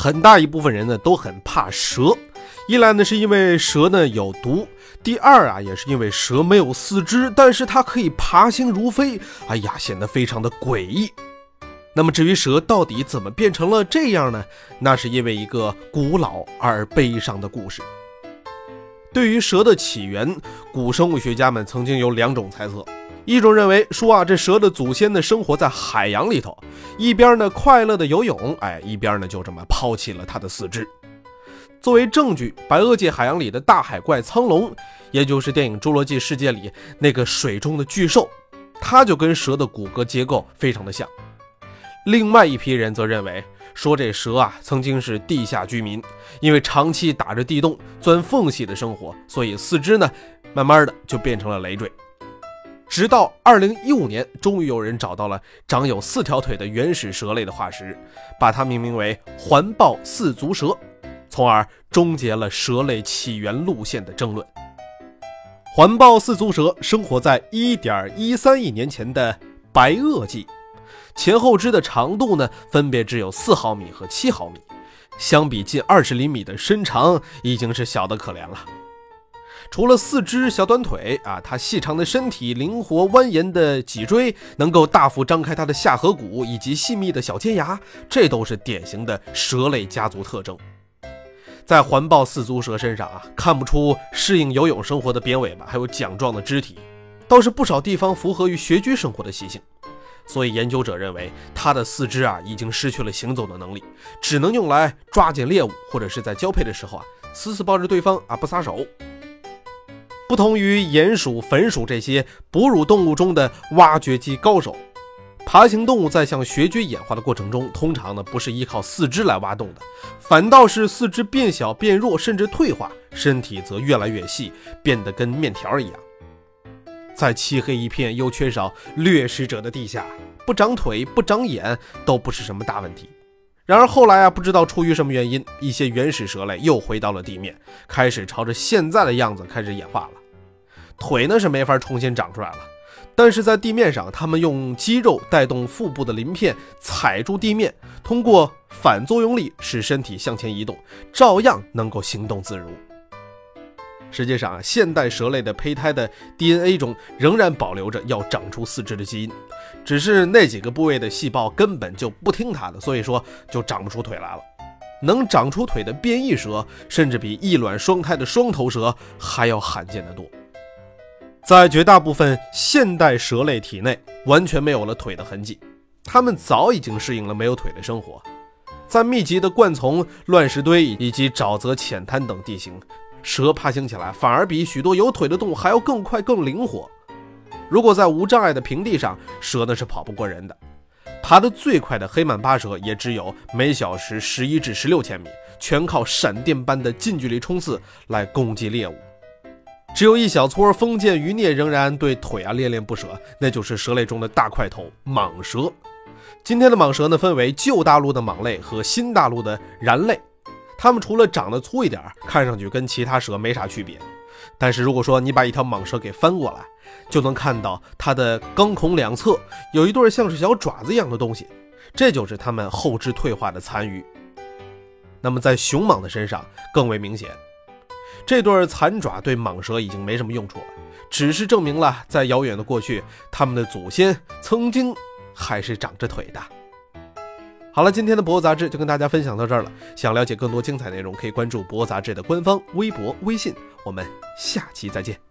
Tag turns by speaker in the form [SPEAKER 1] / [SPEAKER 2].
[SPEAKER 1] 很大一部分人呢都很怕蛇，一来呢是因为蛇呢有毒，第二啊也是因为蛇没有四肢，但是它可以爬行如飞，哎呀显得非常的诡异。那么至于蛇到底怎么变成了这样呢？那是因为一个古老而悲伤的故事。对于蛇的起源，古生物学家们曾经有两种猜测。一种认为说啊，这蛇的祖先呢生活在海洋里头，一边呢快乐的游泳，哎，一边呢就这么抛弃了它的四肢。作为证据，白垩纪海洋里的大海怪苍龙，也就是电影《侏罗纪世界》里那个水中的巨兽，它就跟蛇的骨骼结构非常的像。另外一批人则认为说这蛇啊曾经是地下居民，因为长期打着地洞钻缝隙的生活，所以四肢呢慢慢的就变成了累赘。直到二零一五年，终于有人找到了长有四条腿的原始蛇类的化石，把它命名为环抱四足蛇，从而终结了蛇类起源路线的争论。环抱四足蛇生活在一点一三亿年前的白垩纪，前后肢的长度呢分别只有四毫米和七毫米，相比近二十厘米的身长，已经是小得可怜了。除了四肢小短腿啊，它细长的身体、灵活蜿蜒的脊椎，能够大幅张开它的下颌骨以及细密的小尖牙，这都是典型的蛇类家族特征。在环抱四足蛇身上啊，看不出适应游泳生活的扁尾巴，还有桨状的肢体，倒是不少地方符合于穴居生活的习性。所以研究者认为，它的四肢啊已经失去了行走的能力，只能用来抓紧猎物，或者是在交配的时候啊死死抱着对方啊不撒手。不同于鼹鼠、粉鼠这些哺乳动物中的挖掘机高手，爬行动物在向穴居演化的过程中，通常呢不是依靠四肢来挖洞的，反倒是四肢变小、变弱，甚至退化，身体则越来越细，变得跟面条一样。在漆黑一片又缺少掠食者的地下，不长腿、不长眼都不是什么大问题。然而后来啊，不知道出于什么原因，一些原始蛇类又回到了地面，开始朝着现在的样子开始演化了。腿呢是没法重新长出来了，但是在地面上，它们用肌肉带动腹部的鳞片踩住地面，通过反作用力使身体向前移动，照样能够行动自如。实际上啊，现代蛇类的胚胎的 DNA 中仍然保留着要长出四肢的基因，只是那几个部位的细胞根本就不听它的，所以说就长不出腿来了。能长出腿的变异蛇，甚至比异卵双胎的双头蛇还要罕见得多。在绝大部分现代蛇类体内，完全没有了腿的痕迹，它们早已经适应了没有腿的生活。在密集的灌丛、乱石堆以及沼泽浅滩等地形，蛇爬行起来反而比许多有腿的动物还要更快、更灵活。如果在无障碍的平地上，蛇呢是跑不过人的。爬得最快的黑曼巴蛇也只有每小时十一至十六千米，全靠闪电般的近距离冲刺来攻击猎物。只有一小撮封建余孽仍然对腿啊恋恋不舍，那就是蛇类中的大块头蟒蛇。今天的蟒蛇呢，分为旧大陆的蟒类和新大陆的蚺类。它们除了长得粗一点，看上去跟其他蛇没啥区别。但是如果说你把一条蟒蛇给翻过来，就能看到它的肛孔两侧有一对像是小爪子一样的东西，这就是它们后肢退化的残余。那么在雄蟒的身上更为明显。这对残爪对蟒蛇已经没什么用处了，只是证明了在遥远的过去，他们的祖先曾经还是长着腿的。好了，今天的博物杂志就跟大家分享到这儿了。想了解更多精彩内容，可以关注博物杂志的官方微博、微信。我们下期再见。